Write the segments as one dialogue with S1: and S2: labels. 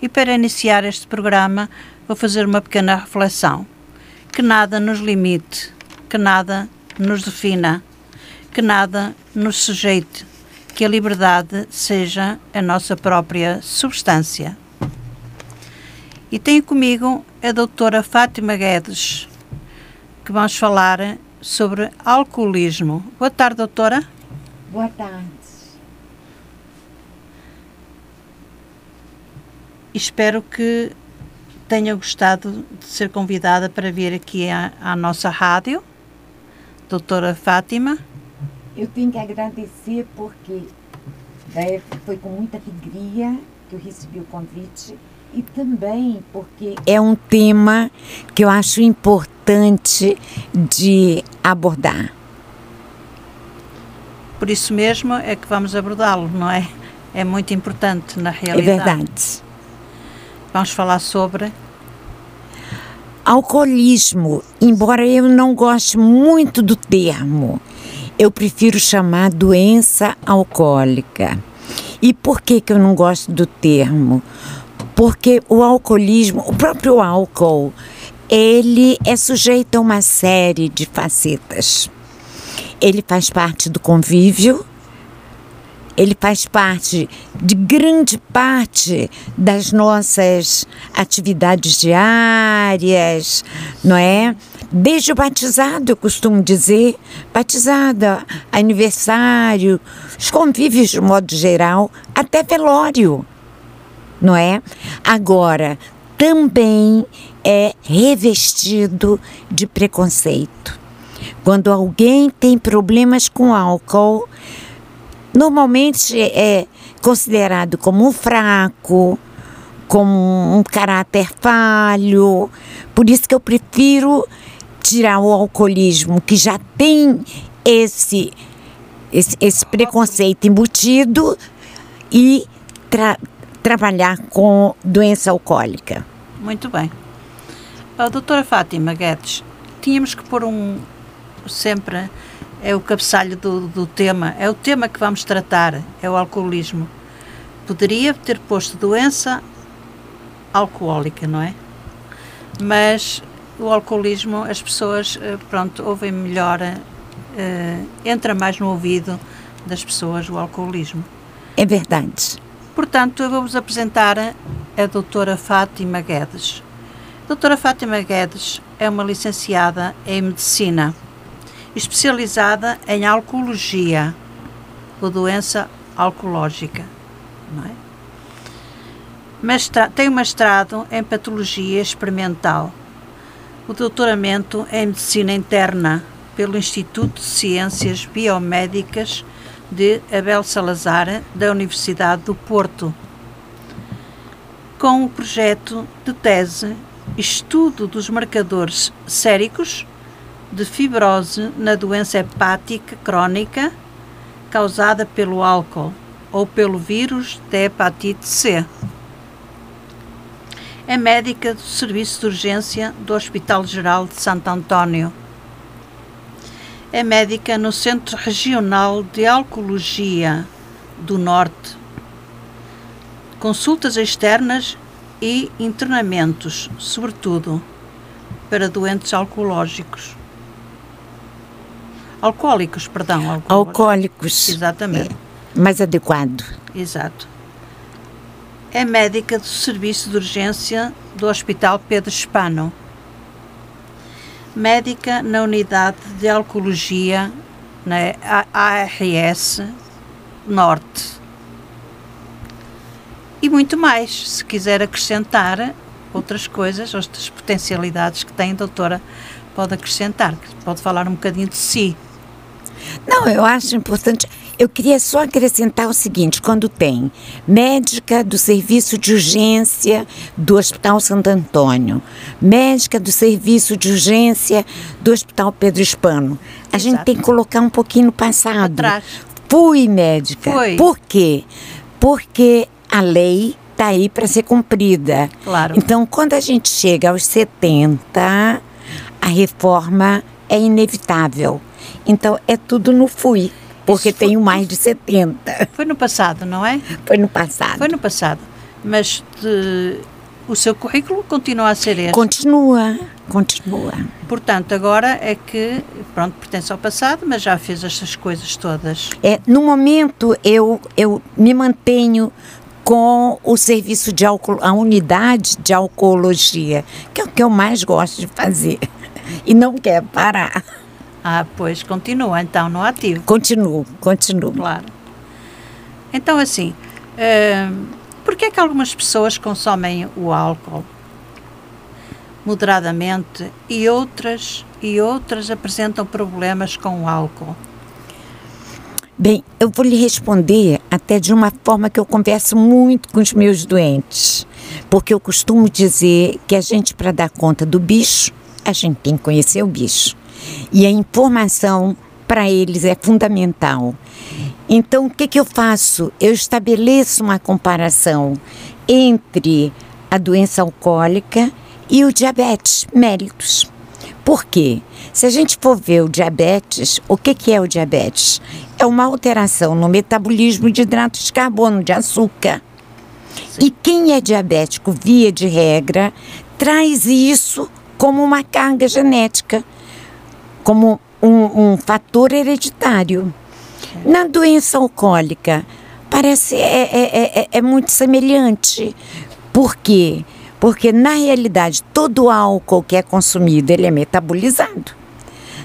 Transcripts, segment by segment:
S1: E para iniciar este programa, vou fazer uma pequena reflexão. Que nada nos limite, que nada nos defina, que nada nos sujeite, que a liberdade seja a nossa própria substância. E tenho comigo a doutora Fátima Guedes, que vamos falar sobre alcoolismo. Boa tarde, doutora.
S2: Boa tarde.
S1: Espero que tenha gostado de ser convidada para vir aqui à, à nossa rádio, doutora Fátima.
S2: Eu tenho que agradecer porque né, foi com muita alegria que eu recebi o convite e também porque é um tema que eu acho importante de abordar.
S1: Por isso mesmo é que vamos abordá-lo, não é? É muito importante na realidade.
S2: É verdade.
S1: Vamos falar sobre
S2: alcoolismo, embora eu não goste muito do termo, eu prefiro chamar doença alcoólica. E por que, que eu não gosto do termo? Porque o alcoolismo, o próprio álcool, ele é sujeito a uma série de facetas. Ele faz parte do convívio, ele faz parte de grande parte das nossas atividades diárias, não é? Desde o batizado, eu costumo dizer, batizada, aniversário, os convívios de modo geral, até velório, não é? Agora, também é revestido de preconceito. Quando alguém tem problemas com álcool, normalmente é considerado como um fraco, como um caráter falho. Por isso que eu prefiro tirar o alcoolismo, que já tem esse, esse, esse preconceito embutido, e tra trabalhar com doença alcoólica.
S1: Muito bem. A doutora Fátima Guedes, tínhamos que pôr um sempre é o cabeçalho do, do tema, é o tema que vamos tratar, é o alcoolismo. Poderia ter posto doença alcoólica, não é? Mas o alcoolismo, as pessoas, eh, pronto, ouvem melhor, uh, entra mais no ouvido das pessoas o alcoolismo.
S2: É verdade.
S1: Portanto, eu vou-vos apresentar a doutora Fátima Guedes. A doutora Fátima Guedes é uma licenciada em Medicina especializada em alcoologia, ou doença alcoológica. Não é? Tem um mestrado em patologia experimental, o doutoramento em medicina interna pelo Instituto de Ciências Biomédicas de Abel Salazar, da Universidade do Porto, com o projeto de tese Estudo dos marcadores séricos de fibrose na doença hepática crónica causada pelo álcool ou pelo vírus da hepatite C. É médica do Serviço de Urgência do Hospital Geral de Santo António. É médica no Centro Regional de Alcoologia do Norte. Consultas externas e internamentos, sobretudo para doentes alcoológicos. Alcoólicos, perdão.
S2: Alcoólicos. alcoólicos.
S1: Exatamente.
S2: É mais adequado.
S1: Exato. É médica do Serviço de Urgência do Hospital Pedro Espano. Médica na Unidade de Alcoologia na ARS Norte. E muito mais, se quiser acrescentar outras coisas, outras potencialidades que tem, doutora, pode acrescentar, pode falar um bocadinho de si.
S2: Não, eu acho importante. Eu queria só acrescentar o seguinte: quando tem médica do serviço de urgência do Hospital Santo Antônio, médica do serviço de urgência do Hospital Pedro Hispano, a Exato. gente tem que colocar um pouquinho no passado.
S1: Atrás.
S2: Fui médica.
S1: Foi.
S2: Por quê? Porque a lei está aí para ser cumprida.
S1: Claro.
S2: Então, quando a gente chega aos 70, a reforma é inevitável. Então é tudo no fui, porque foi, tenho mais de 70.
S1: Foi no passado, não é?
S2: Foi no passado.
S1: Foi no passado. mas o seu currículo continua a ser este.
S2: Continua, continua.
S1: Portanto, agora é que, pronto, pertence ao passado, mas já fez estas coisas todas.
S2: É, no momento, eu, eu me mantenho com o serviço de álcool, a unidade de alcoologia, que é o que eu mais gosto de fazer. E não quer parar.
S1: Ah, pois, continua então no ativo.
S2: Continuo, continuo.
S1: Claro. Então, assim, uh, por que é que algumas pessoas consomem o álcool moderadamente e outras, e outras apresentam problemas com o álcool?
S2: Bem, eu vou lhe responder até de uma forma que eu converso muito com os meus doentes, porque eu costumo dizer que a gente, para dar conta do bicho, a gente tem que conhecer o bicho. E a informação para eles é fundamental. Então, o que, que eu faço? Eu estabeleço uma comparação entre a doença alcoólica e o diabetes mellitus. Por quê? Se a gente for ver o diabetes, o que, que é o diabetes? É uma alteração no metabolismo de hidratos de carbono, de açúcar. Sim. E quem é diabético, via de regra, traz isso como uma carga genética, como um, um fator hereditário. Na doença alcoólica, parece é, é, é, é muito semelhante. Por quê? Porque, na realidade, todo álcool que é consumido, ele é metabolizado.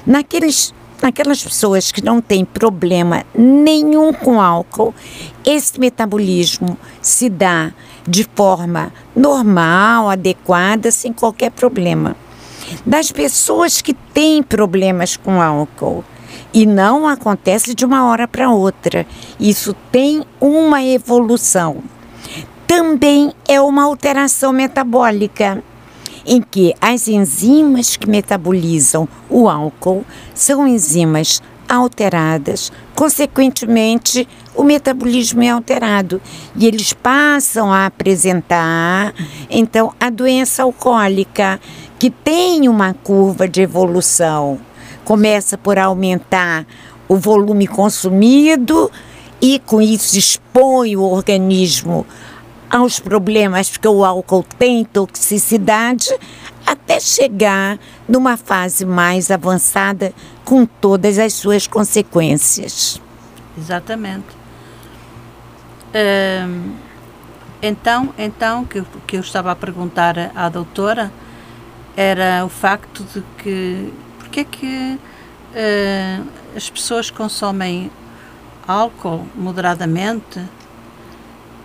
S2: Naqueles, naquelas pessoas que não têm problema nenhum com álcool, esse metabolismo se dá de forma normal, adequada, sem qualquer problema. Das pessoas que têm problemas com álcool, e não acontece de uma hora para outra. Isso tem uma evolução. Também é uma alteração metabólica, em que as enzimas que metabolizam o álcool são enzimas alteradas, consequentemente, o metabolismo é alterado e eles passam a apresentar, então, a doença alcoólica, que tem uma curva de evolução. Começa por aumentar o volume consumido e, com isso, expõe o organismo aos problemas, porque o álcool tem toxicidade, até chegar numa fase mais avançada com todas as suas consequências.
S1: Exatamente. Então, então que, que eu estava a perguntar à doutora era o facto de que porque é que uh, as pessoas consomem álcool moderadamente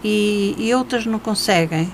S1: e, e outras não conseguem.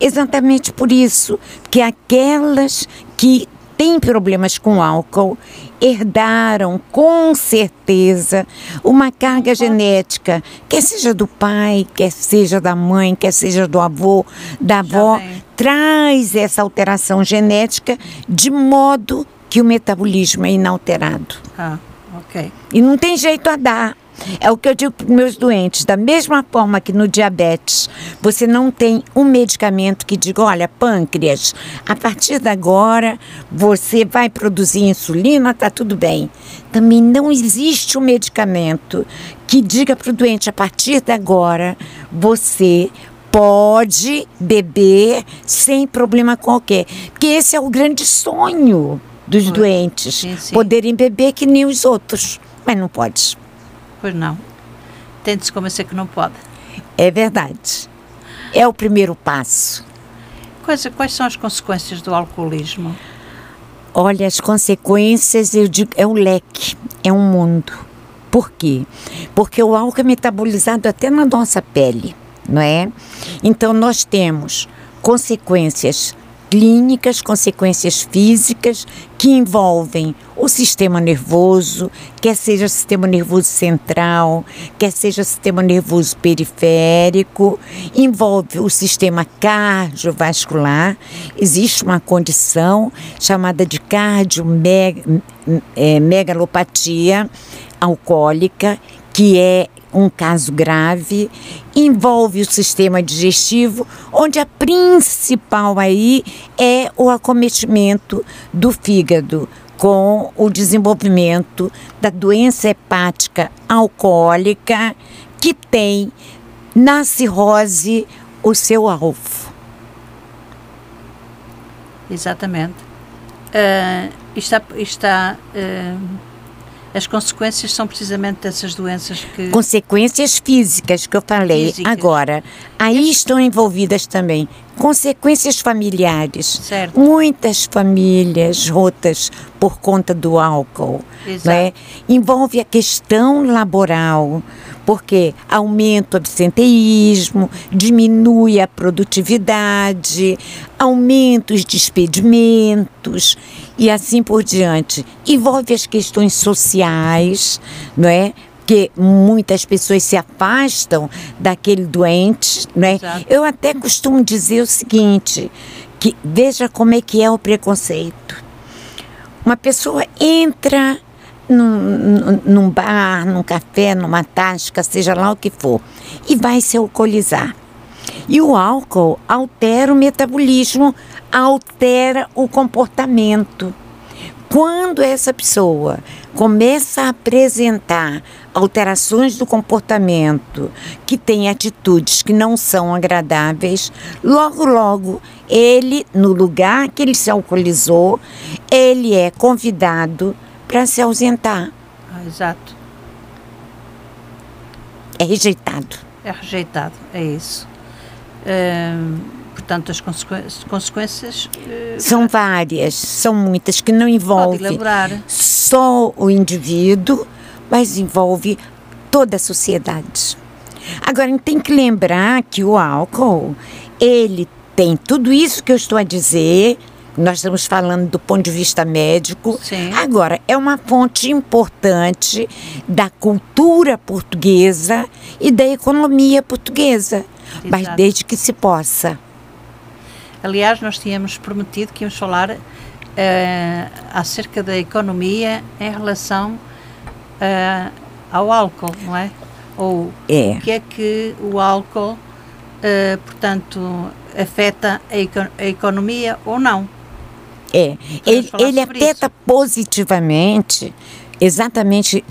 S2: Exatamente por isso que aquelas que têm problemas com álcool herdaram com certeza uma carga genética, quer seja do pai, quer seja da mãe, quer seja do avô, da avó, traz essa alteração genética de modo que o metabolismo é inalterado.
S1: Ah, ok.
S2: E não tem jeito a dar. É o que eu digo para os meus doentes. Da mesma forma que no diabetes, você não tem um medicamento que diga: olha, pâncreas, a partir de agora você vai produzir insulina, tá tudo bem. Também não existe um medicamento que diga para o doente: a partir de agora você pode beber sem problema qualquer. Porque esse é o grande sonho dos doentes: sim, sim. poderem beber que nem os outros. Mas não pode.
S1: Pois não. Tente-se convencer que não pode.
S2: É verdade. É o primeiro passo.
S1: Quais, quais são as consequências do alcoolismo?
S2: Olha, as consequências, eu digo, é o leque, é um mundo. Por quê? Porque o álcool é metabolizado até na nossa pele, não é? Então nós temos consequências clínicas, consequências físicas que envolvem o sistema nervoso, quer seja sistema nervoso central, quer seja sistema nervoso periférico, envolve o sistema cardiovascular. Existe uma condição chamada de cardiomegalopatia alcoólica, que é um caso grave, envolve o sistema digestivo, onde a principal aí é o acometimento do fígado com o desenvolvimento da doença hepática alcoólica que tem na cirrose o seu alvo.
S1: Exatamente. Uh, está, está uh, as consequências são precisamente dessas doenças que.
S2: Consequências físicas que eu falei. Físicas. Agora, aí estão envolvidas também consequências familiares.
S1: Certo.
S2: Muitas famílias rotas por conta do álcool.
S1: Exato. Né?
S2: Envolve a questão laboral, porque aumenta o absenteísmo, diminui a produtividade, aumenta os despedimentos e assim por diante. Envolve as questões sociais, não é? Que muitas pessoas se afastam daquele doente, né? Eu até costumo dizer o seguinte, que veja como é que é o preconceito. Uma pessoa entra num, num bar, num café, numa tasca, seja lá o que for, e vai se alcoolizar. E o álcool altera o metabolismo, altera o comportamento. Quando essa pessoa começa a apresentar alterações do comportamento, que tem atitudes que não são agradáveis, logo, logo, ele, no lugar que ele se alcoolizou, ele é convidado para se ausentar.
S1: Ah, exato.
S2: É rejeitado.
S1: É rejeitado, é isso. Hum, portanto, as consequências. Uh,
S2: são várias, são muitas, que não envolvem só o indivíduo, mas envolve toda a sociedade. Agora, tem que lembrar que o álcool, ele tem tudo isso que eu estou a dizer, nós estamos falando do ponto de vista médico.
S1: Sim.
S2: Agora, é uma fonte importante da cultura portuguesa e da economia portuguesa, Exato. mas desde que se possa.
S1: Aliás, nós tínhamos prometido que íamos falar uh, acerca da economia em relação uh, ao álcool, não é? Ou
S2: é.
S1: o que é que o álcool, uh, portanto, afeta a, a, economia ou não.
S2: É, ele, ele afeta isso. positivamente, exatamente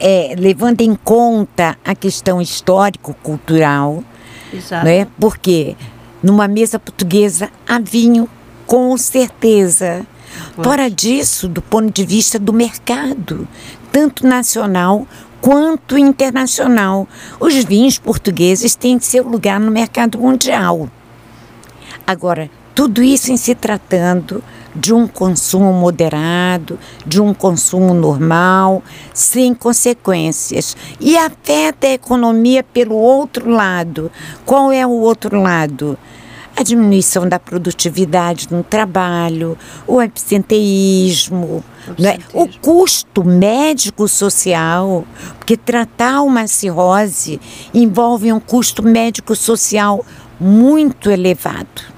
S2: é, levando em conta a questão histórico-cultural,
S1: né?
S2: porque numa mesa portuguesa há vinho, com certeza. Pois. Fora disso, do ponto de vista do mercado, tanto nacional quanto internacional. Os vinhos portugueses têm seu lugar no mercado mundial. Agora, tudo isso em se tratando de um consumo moderado, de um consumo normal, sem consequências. E afeta a economia pelo outro lado. Qual é o outro lado? A diminuição da produtividade no trabalho, o absenteísmo, né? o custo médico-social, porque tratar uma cirrose envolve um custo médico-social muito elevado.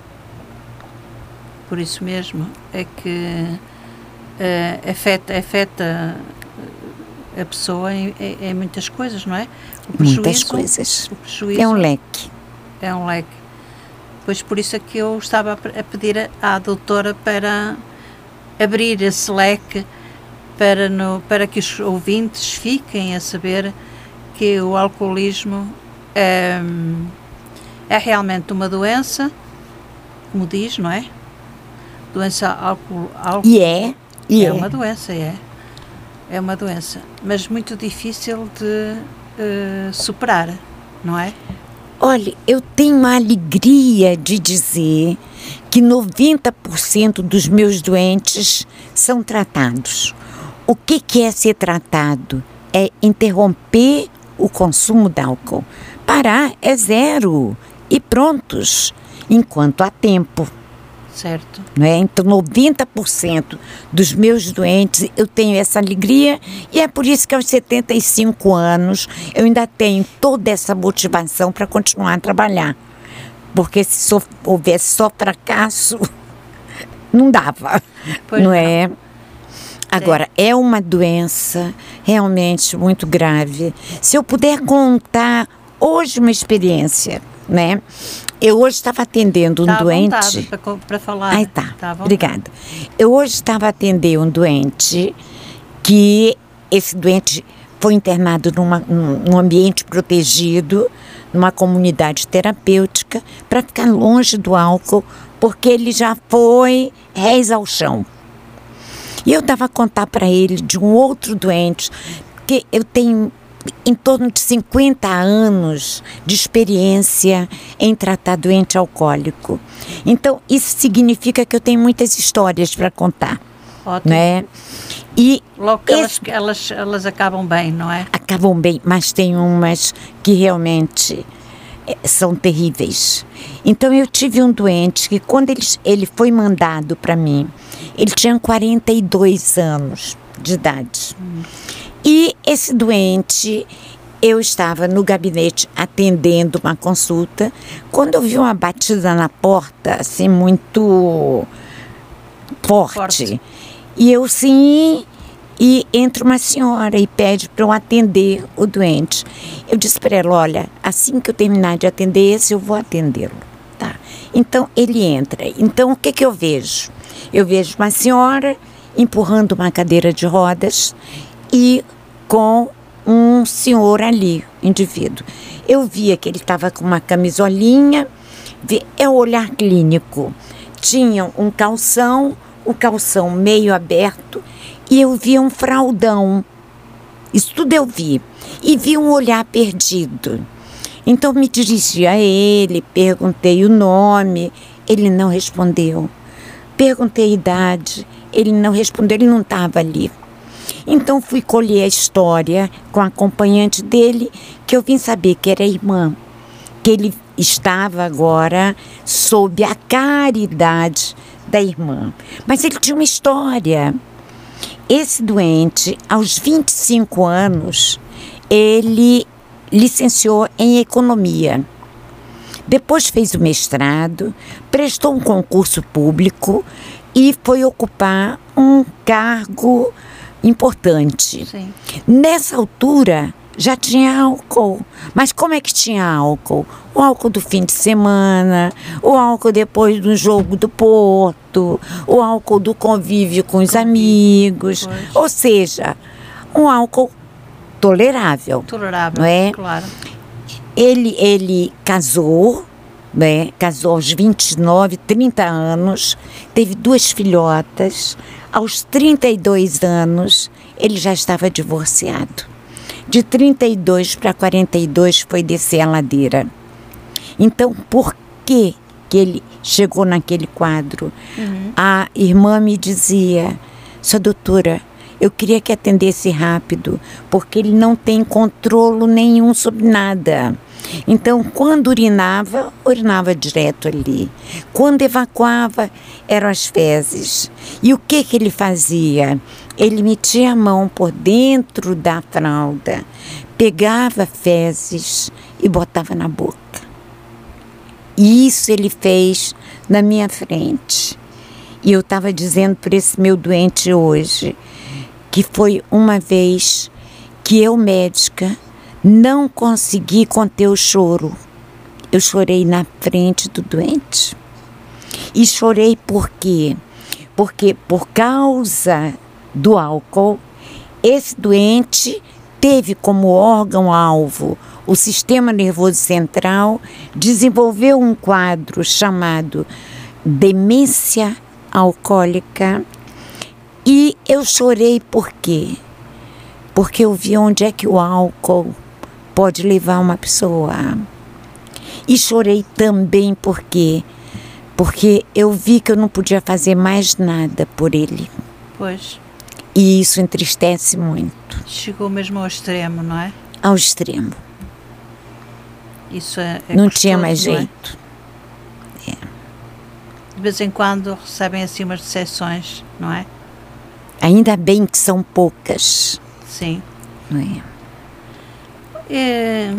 S1: Por isso mesmo é que uh, afeta, afeta a pessoa em, em, muitas coisas, não é?
S2: muitas coisas. é um leque.
S1: É um leque. Pois por isso é que eu estava a pedir à doutora para abrir esse leque para, no, para que os ouvintes fiquem a saber que o alcoolismo é, é realmente uma doença, como diz, não é? Doença álcool. álcool
S2: e é, e
S1: é. É uma doença, é. É uma doença, mas muito difícil de uh, superar, não é?
S2: Olha, eu tenho a alegria de dizer que 90% dos meus doentes são tratados. O que, que é ser tratado? É interromper o consumo de álcool. Parar é zero e prontos, enquanto há tempo.
S1: Certo.
S2: Né? Então, 90% dos meus doentes eu tenho essa alegria e é por isso que aos 75 anos eu ainda tenho toda essa motivação para continuar a trabalhar. Porque se houvesse só fracasso, não dava. Pois não, não é? Agora, é uma doença realmente muito grave. Se eu puder contar hoje uma experiência, né? Eu hoje estava atendendo um
S1: tá
S2: doente.
S1: para falar.
S2: Ai, tá. tá Obrigada. Eu hoje estava atendendo um doente que esse doente foi internado numa, num ambiente protegido, numa comunidade terapêutica para ficar longe do álcool, porque ele já foi réis ao chão. E eu dava a contar para ele de um outro doente, que eu tenho em torno de 50 anos de experiência em tratar doente alcoólico. Então, isso significa que eu tenho muitas histórias para contar.
S1: Ótimo.
S2: Né?
S1: E Logo que esse, elas, elas, elas acabam bem, não é?
S2: Acabam bem, mas tem umas que realmente eh, são terríveis. Então eu tive um doente que quando ele, ele foi mandado para mim, ele tinha 42 anos de idade. Hum. E esse doente, eu estava no gabinete atendendo uma consulta, quando eu vi uma batida na porta, assim, muito forte. forte. E eu sim, e entra uma senhora e pede para eu atender o doente. Eu disse para ela: olha, assim que eu terminar de atender esse, eu vou atendê-lo. Tá? Então ele entra. Então o que, que eu vejo? Eu vejo uma senhora empurrando uma cadeira de rodas e com um senhor ali, indivíduo. Eu via que ele estava com uma camisolinha, é o olhar clínico. Tinha um calção, o calção meio aberto, e eu via um fraldão. Isso tudo eu vi. E vi um olhar perdido. Então me dirigi a ele, perguntei o nome, ele não respondeu. Perguntei a idade, ele não respondeu, ele não estava ali. Então fui colher a história com a acompanhante dele, que eu vim saber que era irmã, que ele estava agora sob a caridade da irmã. Mas ele tinha uma história. Esse doente, aos 25 anos, ele licenciou em economia. Depois fez o mestrado, prestou um concurso público e foi ocupar um cargo importante. Sim. Nessa altura já tinha álcool. Mas como é que tinha álcool? O álcool do fim de semana, o álcool depois do jogo do Porto, o álcool do convívio com os amigos. Pois. Ou seja, um álcool tolerável.
S1: Tolerável,
S2: não é?
S1: claro.
S2: Ele, ele casou, né? casou aos 29, 30 anos, teve duas filhotas aos 32 anos, ele já estava divorciado. De 32 para 42 foi descer a ladeira. Então, por que, que ele chegou naquele quadro? Uhum. A irmã me dizia: Sua doutora, eu queria que atendesse rápido, porque ele não tem controle nenhum sobre nada. Então, quando urinava, urinava direto ali. Quando evacuava, eram as fezes. E o que, que ele fazia? Ele metia a mão por dentro da fralda, pegava fezes e botava na boca. E isso ele fez na minha frente. E eu estava dizendo para esse meu doente hoje que foi uma vez que eu, médica, não consegui conter o choro. Eu chorei na frente do doente. E chorei por quê? Porque por causa do álcool, esse doente teve como órgão-alvo o sistema nervoso central, desenvolveu um quadro chamado demência alcoólica. E eu chorei por quê? Porque eu vi onde é que o álcool pode levar uma pessoa. E chorei também porque porque eu vi que eu não podia fazer mais nada por ele.
S1: Pois.
S2: E isso entristece muito.
S1: Chegou mesmo ao extremo, não é?
S2: Ao extremo.
S1: Isso é, é
S2: não tinha mais é? jeito.
S1: É? É. De vez em quando recebem assim umas decepções, não é?
S2: Ainda bem que são poucas.
S1: Sim.
S2: É?
S1: É,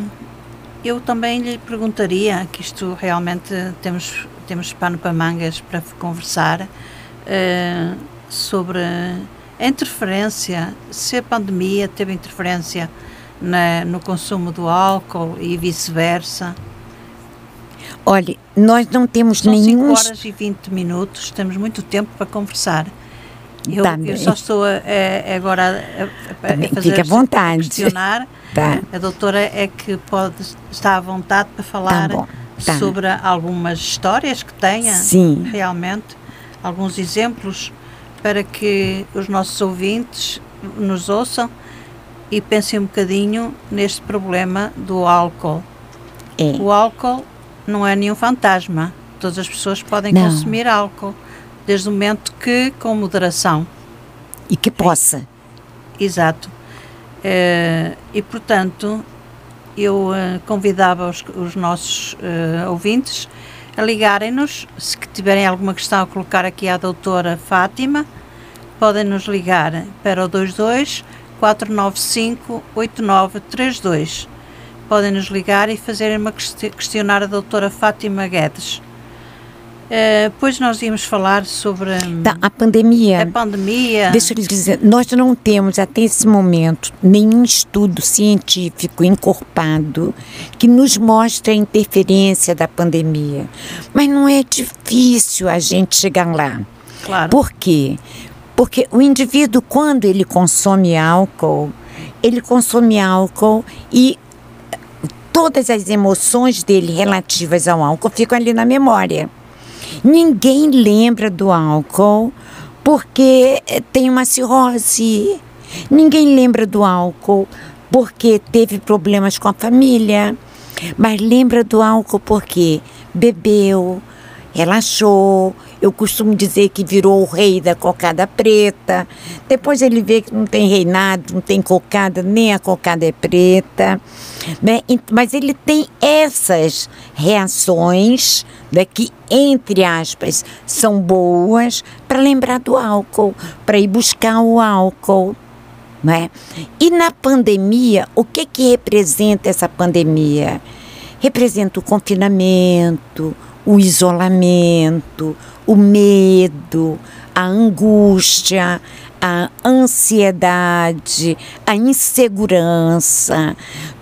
S1: eu também lhe perguntaria, que isto realmente temos, temos pano para mangas para conversar, é, sobre a interferência, se a pandemia teve interferência na, no consumo do álcool e vice-versa.
S2: Olha, nós não temos
S1: São
S2: nenhum.
S1: 5 horas e 20 minutos, temos muito tempo para conversar. Eu,
S2: Tá
S1: eu só estou a, a- agora a, a- fazer
S2: fique à vontade.
S1: questionar.
S2: Tá.
S1: A doutora é que pode estar à vontade para falar
S2: bom, tá.
S1: sobre algumas histórias que tenha
S2: Sim.
S1: realmente, alguns exemplos para que os nossos ouvintes nos ouçam e pensem um bocadinho neste problema do álcool.
S2: É.
S1: O álcool não é nenhum fantasma. Todas as pessoas podem
S2: Não.
S1: consumir álcool, desde o momento que, com moderação.
S2: E que possa.
S1: Exato. Eh, e, portanto, eu eh, convidava os, os nossos eh, ouvintes a ligarem-nos, se tiverem alguma questão a colocar aqui à doutora Fátima, podem nos ligar para o 22 495 8932. Podem nos ligar e fazer uma questi- questionar a doutora Fátima Guedes. Eh, Depois nós íamos falar sobre hum,
S2: Tá, a pandemia.
S1: a pandemia.
S2: Deixa eu lhe dizer, nós não temos até esse momento nenhum estudo científico encorpado que nos mostre a interferência da pandemia. Mas não é difícil a gente chegar lá.
S1: Claro.
S2: Por quê? Porque o indivíduo, quando ele consome álcool, ele consome álcool e todas as emoções dele relativas ao álcool ficam ali na memória. Ninguém lembra do álcool porque eh, tem uma cirrose. Ninguém lembra do álcool porque teve problemas com a família. Mas lembra do álcool porque bebeu, relaxou. Eu costumo dizer que virou o rei da cocada preta. Depois ele vê que não tem reinado, não tem cocada, nem a cocada é preta. Né? Mas ele tem essas reações né, que, entre aspas, são boas para lembrar do álcool, para ir buscar o álcool. Né? E na pandemia, o que, que representa essa pandemia? Representa o confinamento, o isolamento, o medo, a angústia, a ansiedade, a insegurança.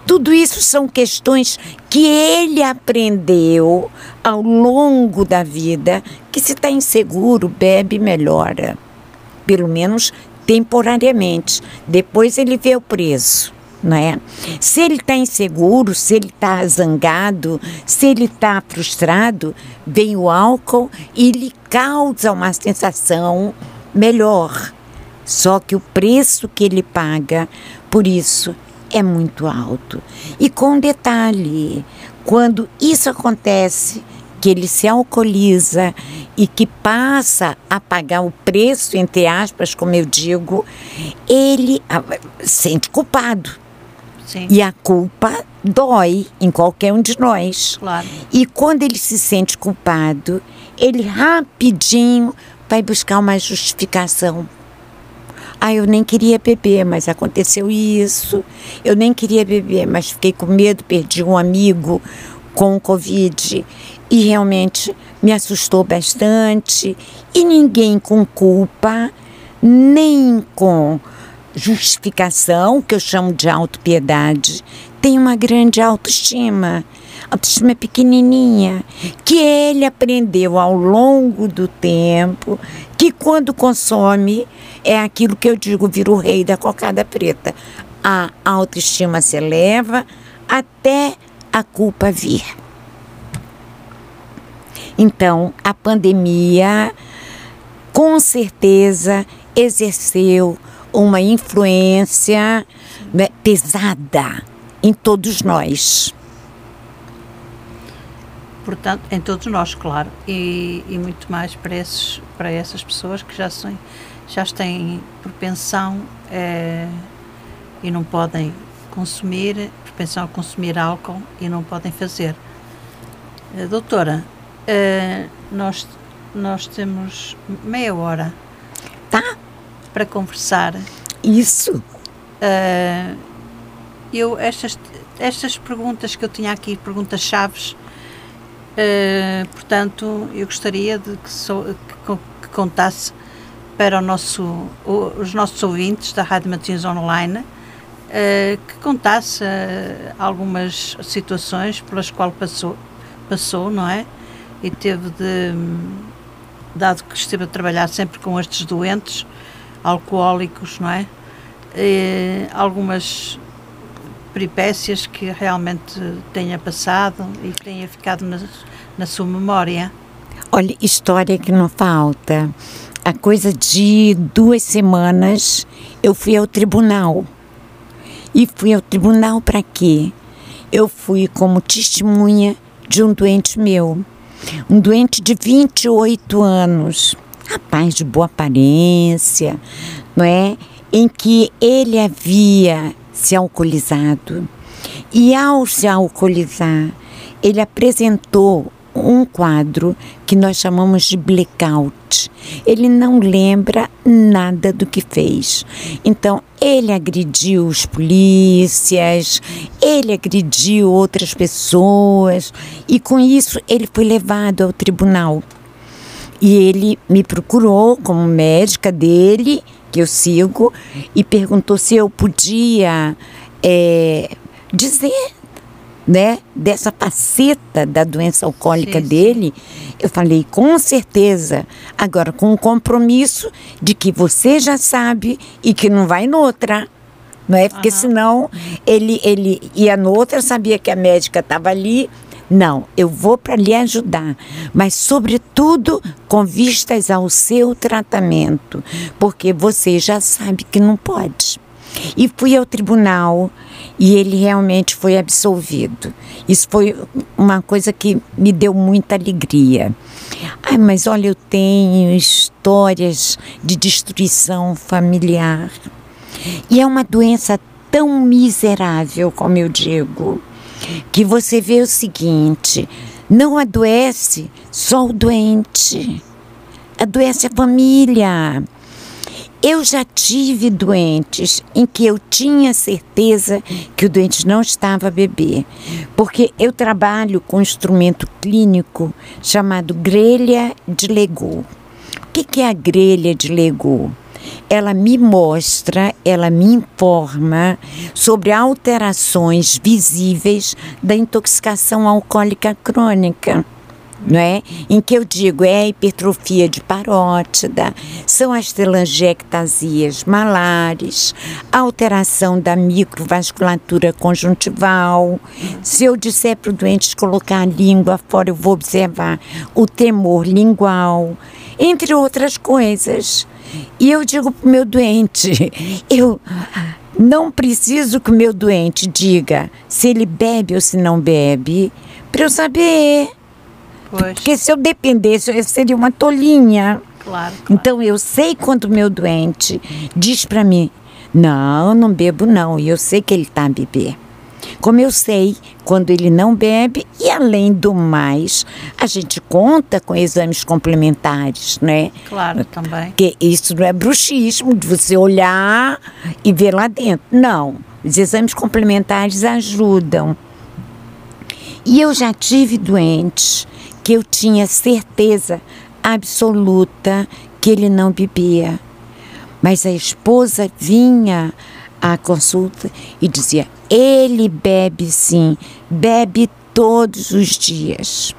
S2: Tudo isso são questões que ele aprendeu ao longo da vida que se está inseguro, bebe, melhora pelo menos temporariamente. Depois ele vê o preço. Né? Se ele está inseguro, se ele está zangado, se ele está frustrado, vem o álcool e lhe causa uma sensação melhor. Só que o preço que ele paga por isso é muito alto. E com detalhe, quando isso acontece, que ele se alcooliza e que passa a pagar o preço, entre aspas, como eu digo, ele ah, sente culpado.
S1: Sim,
S2: E a culpa dói em qualquer um de nós.
S1: claro.
S2: E quando ele se sente culpado, ele rapidinho vai buscar uma justificação. Ah, eu nem queria beber, mas aconteceu isso. Eu nem queria beber, mas fiquei com medo, perdi um amigo com o Covid e realmente me assustou bastante. E ninguém com culpa, nem com justificação, que eu chamo de autopiedade, tem uma grande autoestima. Autoestima é pequenininha, que ele aprendeu ao longo do tempo que quando consome é aquilo que eu digo, vira o rei da cocada preta. A autoestima se eleva até a culpa vir. Então, a pandemia com certeza exerceu uma influência né, pesada em todos nós.
S1: Portanto, em todos nós, claro, e, e muito mais para, esses, para essas pessoas que já, são, já têm propensão eh, e não podem consumir, propensão a consumir álcool e não podem fazer. Eh, doutora, eh, nós, nós temos meia hora? Para conversar.
S2: Isso.
S1: Eh, eu, estas, estas perguntas que eu tinha aqui, perguntas chaves, eh, portanto, eu gostaria de que, sou- que que contasse para o nosso, o- os nossos ouvintes da Rádio Matosinhos Online, eh, que contasse algumas situações pelas quais passou, passou, não é? E teve de, dado que esteve a trabalhar sempre com estes doentes alcoólicos, não é? E algumas peripécias que realmente tenha passado e que tenha ficado na, na sua memória?
S2: Olha, história que não falta. A coisa de duas semanas eu fui ao tribunal. E fui ao tribunal para quê? Eu fui como testemunha de um doente meu. Um doente de 28 anos, rapaz de boa aparência, não é? Em que ele havia se alcoolizado. E ao se alcoolizar, ele apresentou um quadro que nós chamamos de blackout. Ele não lembra nada do que fez. Então, ele agrediu os polícias, ele agrediu outras pessoas e com isso ele foi levado ao tribunal. E ele me procurou como médica dele, que eu sigo, e perguntou se eu podia é, dizer né, dessa faceta da doença alcoólica sim, dele, eu falei com certeza, agora com o compromisso de que você já sabe e que não vai noutra. Não é? Porque uhum. senão ele, ele ia noutra, sabia que a médica estava ali. Não, eu vou para lhe ajudar, mas sobretudo com vistas ao seu tratamento, porque você já sabe que não pode. E fui ao tribunal, e ele realmente foi absolvido. Isso foi uma coisa que me deu muita alegria. Ai, mas olha, eu tenho histórias de destruição familiar. E é uma doença tão miserável, como eu digo, que você vê o seguinte: não adoece só o doente, adoece a família eu já tive doentes em que eu tinha certeza que o doente não estava a beber, porque eu trabalho com um instrumento clínico chamado grelha de Lego. O que é a grelha de Lego? Ela me mostra, ela me informa sobre alterações visíveis da intoxicação alcoólica crônica não é? Em que eu digo é a hipertrofia de parótida, são as telangiectasias malares, alteração da microvasculatura conjuntival. Se eu disser para o doente colocar a língua fora, eu vou observar o temor lingual, entre outras coisas. E eu digo para o meu doente, eu não preciso que o meu doente diga se ele bebe ou se não bebe, para eu saber. Pois. Porque se eu dependesse, eu seria uma tolinha.
S1: Claro, claro.
S2: Então eu sei quando o meu doente diz para mim: não, não bebo não, e eu sei que ele está a beber. Como eu sei quando ele não bebe, e além do mais, a gente conta com exames complementares, né?
S1: Claro, também.
S2: Porque isso não é bruxismo, de você olhar e ver lá dentro. Não, os exames complementares ajudam. E eu já tive doentes que eu tinha certeza absoluta que ele não bebia. Mas a esposa vinha à consulta e dizia: ele bebe sim, bebe todos os dias.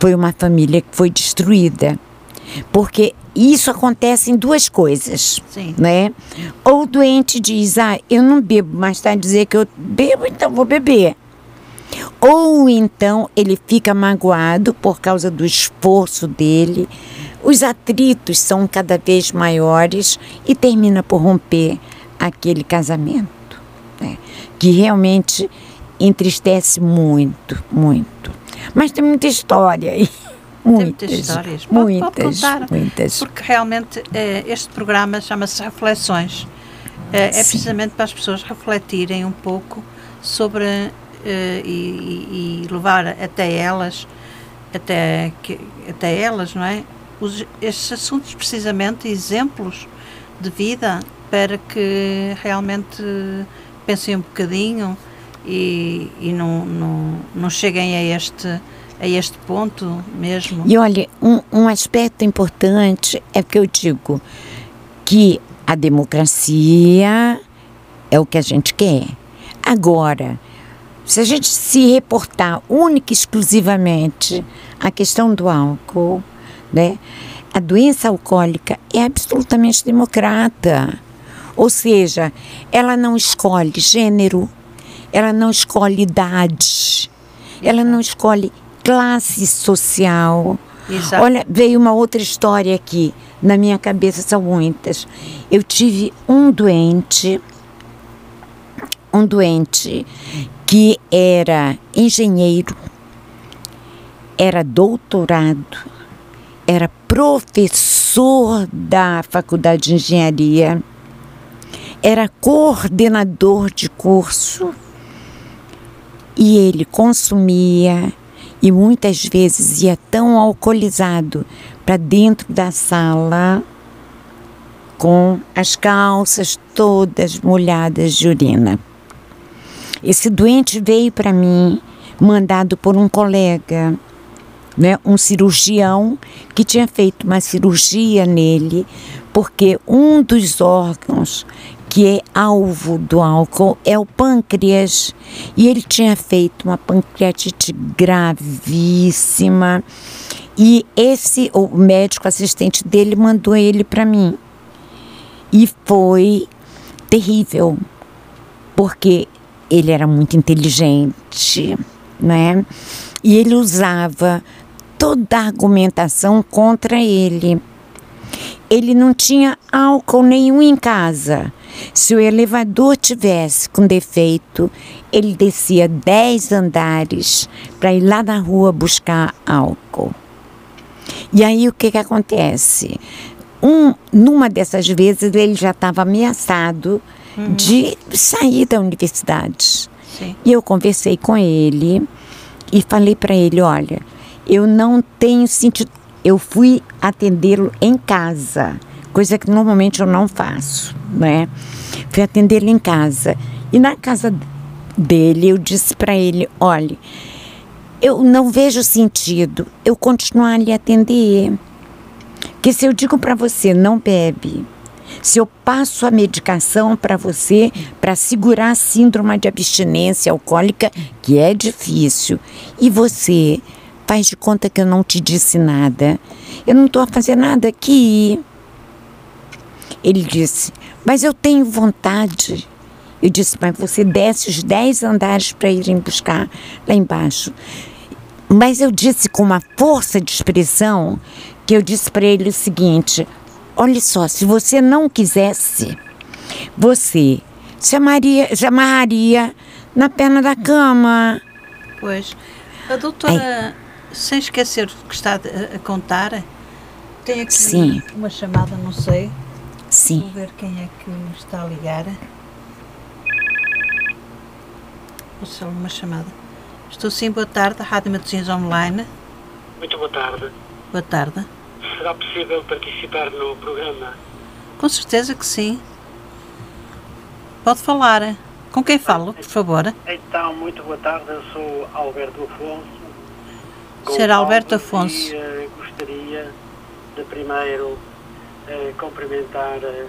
S2: Foi uma família que foi destruída. Porque isso acontece em duas coisas, Sim. né? Ou o doente diz, ah, eu não bebo, mas está a dizer que eu bebo, então vou beber. Ou então ele fica magoado por causa do esforço dele, os atritos são cada vez maiores e termina por romper aquele casamento, né? que realmente entristece muito, muito. Mas tem muita história aí. Muitas,
S1: tem muitas histórias.
S2: Pode, muitas, pode
S1: contar,
S2: muitas.
S1: Porque realmente eh, este programa chama-se Reflexões. Eh, é precisamente para as pessoas refletirem um pouco sobre uh, e, e, levar até elas, até, que, até elas, não é? Os, estes assuntos, precisamente, exemplos de vida para que realmente pensem um bocadinho e, e não, não, não cheguem a este, a este ponto mesmo.
S2: E olha, um, um aspecto importante é que eu digo que a democracia é o que a gente quer. Agora, se a gente se reportar única e exclusivamente à questão do álcool, né? A doença alcoólica é absolutamente democrata. Ou seja, ela não escolhe gênero, ela não escolhe idade, ela não escolhe classe social.
S1: Exato.
S2: Olha, veio uma outra história aqui na minha cabeça, são muitas. Eu tive um doente, um doente que era engenheiro, era doutorado, era professor da faculdade de engenharia, era coordenador de curso e ele consumia e muitas vezes ia tão alcoolizado para dentro da sala com as calças todas molhadas de urina. Esse doente veio para mim mandado por um colega, né, um cirurgião que tinha feito uma cirurgia nele, porque um dos órgãos que é alvo do álcool é o pâncreas. E ele tinha feito uma pancreatite gravíssima. E esse, o médico assistente dele mandou ele para mim. E foi terrível, porque ele era muito inteligente, né? E ele usava toda a argumentação contra ele. Ele não tinha álcool nenhum em casa. Se o elevador tivesse com defeito, ele descia 10 andares para ir lá na rua buscar álcool. E aí o que, que acontece? Um, numa dessas vezes ele já estava ameaçado uhum. de sair da universidade. Sim. E eu conversei com ele e falei para ele, olha, eu não tenho sentido. Eu fui atendê-lo em casa, coisa que normalmente eu não faço, né? Fui atendê-lo em casa. E na casa dele eu disse para ele, olha, eu não vejo sentido eu continuar a lhe atender. Porque se eu digo para você, não bebe, se eu passo a medicação para você para segurar a síndrome de abstinência alcoólica, que é difícil, e você faz de conta que eu não te disse nada, eu não estou a fazer nada aqui. Ele disse, mas eu tenho vontade. Eu disse, mas você desce os dez andares para irem buscar lá embaixo. Mas eu disse com uma força de expressão que eu disse para ele o seguinte: olha só, se você não quisesse, você se, amarraria na perna da cama.
S1: Pois. A doutora, sem esquecer o que está a contar, tem aqui Sim. uma chamada, não sei.
S2: Sim.
S1: Vou ver quem é que está a ligar. Vou só uma chamada. Estou sim, boa tarde, Rádio Matosinhos Online.
S3: Muito boa tarde.
S1: Boa tarde.
S3: Será possível participar no programa?
S1: Com certeza que sim. Pode falar. Com quem falo, por favor?
S3: Então, muito boa tarde. Eu sou Alberto Afonso.
S1: Sr. Alberto Afonso.
S3: E, uh, gostaria de primeiro uh, cumprimentar uh,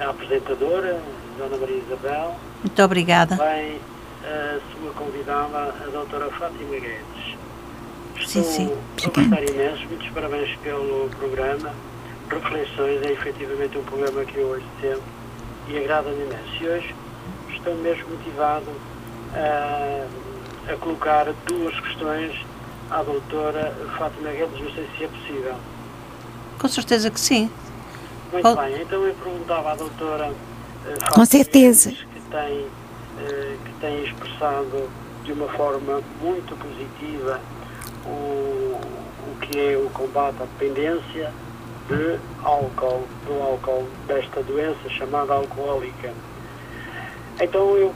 S3: a apresentadora, Dona Maria Isabel.
S1: Muito obrigada.
S3: Também a sua convidada, a doutora Fátima Guedes. Estou
S1: sim,
S3: sim. a gostar imenso, muitos parabéns pelo programa. Reflexões é efetivamente um programa que eu ouço sempre e agrada-me imenso. E hoje estou mesmo motivado a, a colocar duas questões à doutora Fátima Guedes, não sei se é possível.
S1: Com certeza que sim.
S3: Muito bem, então eu perguntava à doutora uh, Fátima
S2: Com certeza.
S3: Guedes, que tem, uh, que tem expressado de uma forma muito positiva o, o que é o combate à dependência de álcool, do álcool, desta doença chamada alcoólica. Então eu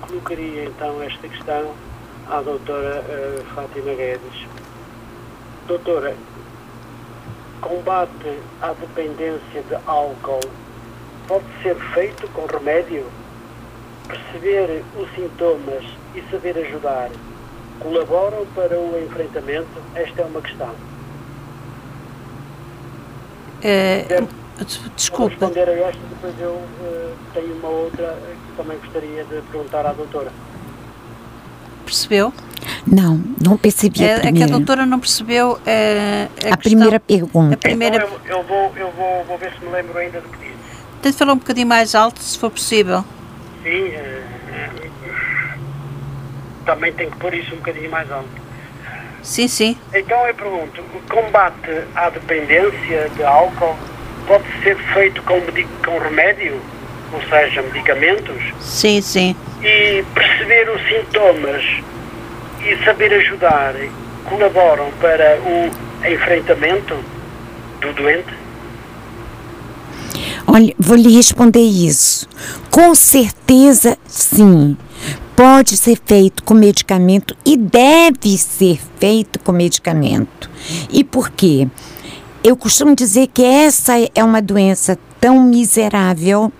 S3: colocaria então esta questão à doutora uh, Fátima Guedes. Doutora, combate à dependência de álcool pode ser feito com remédio? Perceber os sintomas e saber ajudar colaboram para o enfrentamento? Esta é uma questão.
S1: É, desculpa.
S3: Vou responder a esta, depois eu uh, tenho uma outra que também gostaria de perguntar à doutora.
S1: Percebeu?
S2: Não, não percebi
S1: É,
S2: a
S1: é que a
S2: primeira.
S1: doutora não percebeu é,
S2: a
S1: questão-
S2: primeira pergunta.
S1: A primeira,
S3: Então eu, eu vou, eu vou, vou ver se me lembro ainda do que disse.
S1: tem de falar um bocadinho mais alto, se for possível.
S3: Sim, eh, também tem que pôr isso um bocadinho mais alto.
S1: Sim, sim.
S3: Então eu pergunto, o combate à dependência de álcool pode ser feito com, com remédio, ou seja, medicamentos,
S1: Sim, sim.
S3: e perceber os sintomas e saber ajudar colaboram para o enfrentamento do doente?
S2: Olha, vou lhe responder isso. Com certeza, sim. Pode ser feito com medicamento e deve ser feito com medicamento. E por quê? Eu costumo dizer que essa é uma doença tão miserável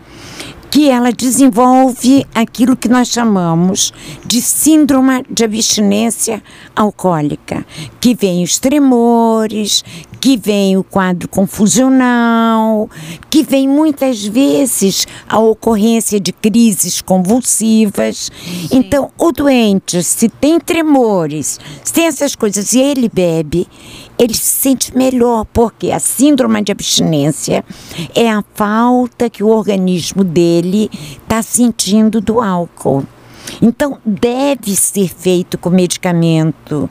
S2: que ela desenvolve aquilo que nós chamamos de síndrome de abstinência alcoólica, que vem os tremores, que vem o quadro confusional, que vem muitas vezes a ocorrência de crises convulsivas. Então, o doente, se tem tremores, se tem essas coisas e ele bebe, ele se sente melhor, porque a síndrome de abstinência é a falta que o organismo dele está sentindo do álcool. Então, deve ser feito com medicamento,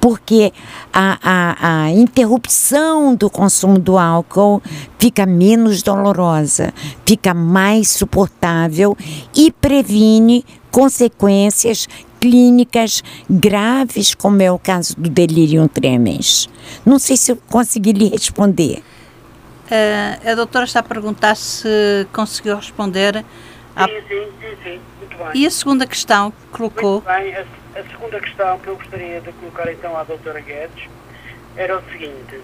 S2: porque a, a, a interrupção do consumo do álcool fica menos dolorosa, fica mais suportável e previne consequências clínicas graves, como é o caso do delirium tremens. Não sei se eu consegui lhe responder.
S1: Eh, a doutora está a perguntar se conseguiu responder. à-
S3: Sim, sim, sim, sim, muito bem.
S1: E a segunda questão que colocou,
S3: Muito bem, a, a segunda questão que eu gostaria de colocar então à doutora Guedes era o seguinte.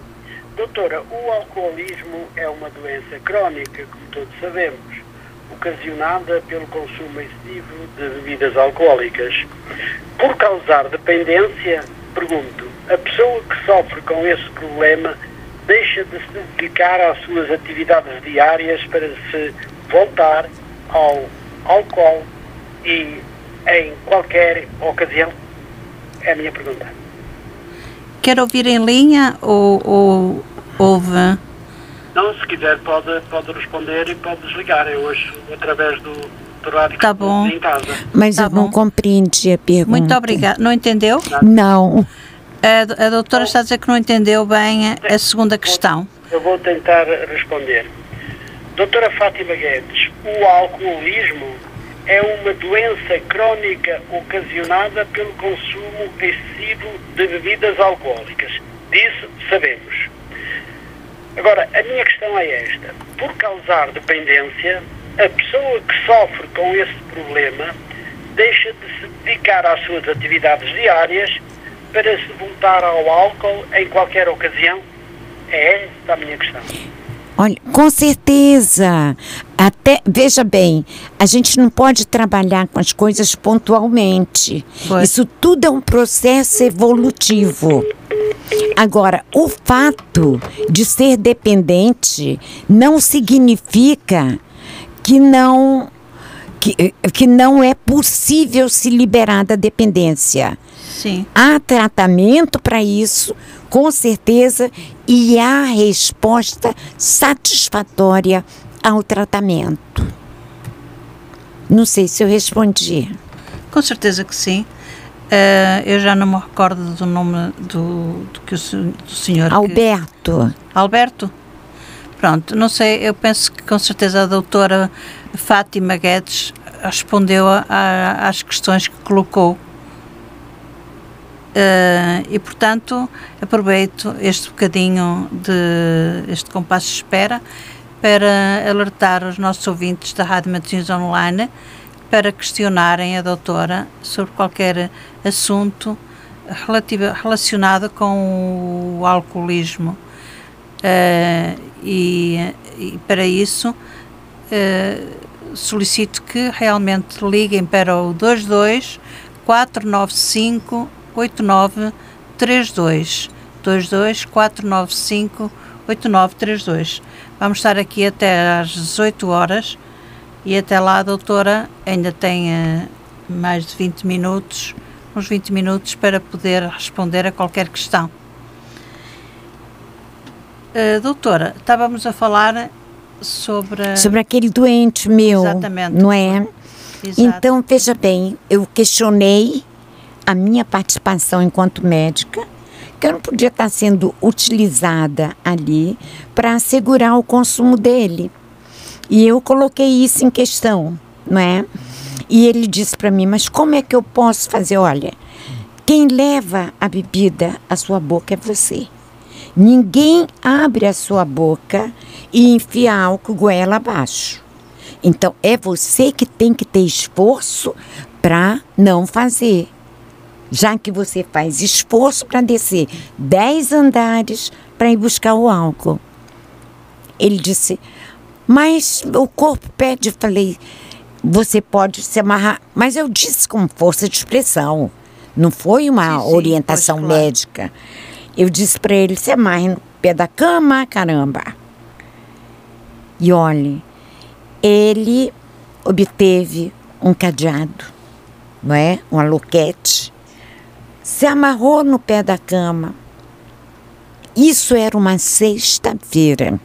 S3: Doutora, o alcoolismo é uma doença crónica, como todos sabemos, ocasionada pelo consumo excessivo de bebidas alcoólicas. Por causar dependência, pergunto, a pessoa que sofre com esse problema deixa de se dedicar às suas atividades diárias para se voltar ao álcool e em qualquer ocasião? É a minha pergunta.
S1: quer ouvir em linha ou, ou ouve?
S3: Não, se quiser pode, pode responder e pode desligar. Eu hoje, através do, do rádio
S1: Tá
S3: que
S1: bom.
S3: em casa.
S2: Mas
S1: Tá
S2: eu não
S1: bom.
S2: compreendi a pergunta.
S1: Muito obrigada. Não entendeu?
S2: Não.
S1: A, a doutora está a dizer que não entendeu bem a, a segunda questão.
S3: Eu vou tentar responder. Doutora Fátima Guedes, o alcoolismo é uma doença crónica ocasionada pelo consumo excessivo de bebidas alcoólicas. Disso sabemos. Agora, a minha questão é esta. Por causar dependência, a pessoa que sofre com esse problema deixa de se dedicar às suas atividades diárias para se voltar ao álcool em qualquer ocasião? É esta a minha questão.
S2: Olha, com certeza. Até, veja bem, a gente não pode trabalhar com as coisas pontualmente. Isso tudo é um processo evolutivo. Agora, o fato de ser dependente não significa que não que, que não é possível se liberar da dependência.
S1: Sim.
S2: Há tratamento para isso, com certeza, e há resposta satisfatória ao tratamento. Não sei se eu respondi.
S1: Com certeza que sim. Eh, eu já não me recordo do nome do, do que o, do senhor. que-
S2: Alberto,
S1: Alberto? Pronto, não sei, eu penso que com certeza a doutora Fátima Guedes respondeu a- a- às questões que colocou. Eh, e portanto aproveito este bocadinho de este compasso de espera para alertar os nossos ouvintes da Rádio Matosinhos Online para questionarem a doutora sobre qualquer assunto relativa, relacionado com o alcoolismo. Eh, e, e para isso eh, solicito que realmente liguem para o 22 495 8932 22 495 8932 Vamos estar aqui até às 18 horas. E até lá doutora ainda tem eh, mais de 20 minutos próximos 20 minutos para poder responder a qualquer questão. Uh, doutora, estávamos a falar sobre.
S2: Sobre aquele doente meu. Exatamente. Não é? Exato. Então, veja bem, eu questionei a minha participação enquanto médica, que eu não podia estar sendo utilizada ali para assegurar o consumo dele. E eu coloquei isso em questão, não é? E ele disse para mim: Mas como é que eu posso fazer? Olha, quem leva a bebida à sua boca é você. Ninguém abre a sua boca e enfia álcool goela abaixo. Então é você que tem que ter esforço para não fazer. Já que você faz esforço para descer 10 andares para ir buscar o álcool. Ele disse: Mas o corpo pede. Eu falei: Você pode se amarrar. Mas eu disse com força de expressão. Não foi uma sim, sim, orientação claro. Eu disse para ele: Se amarre no pé da cama, caramba. E olhe, ele obteve um cadeado, não é? Um aloquete. Se amarrou no pé da cama. Isso era uma sexta-feira.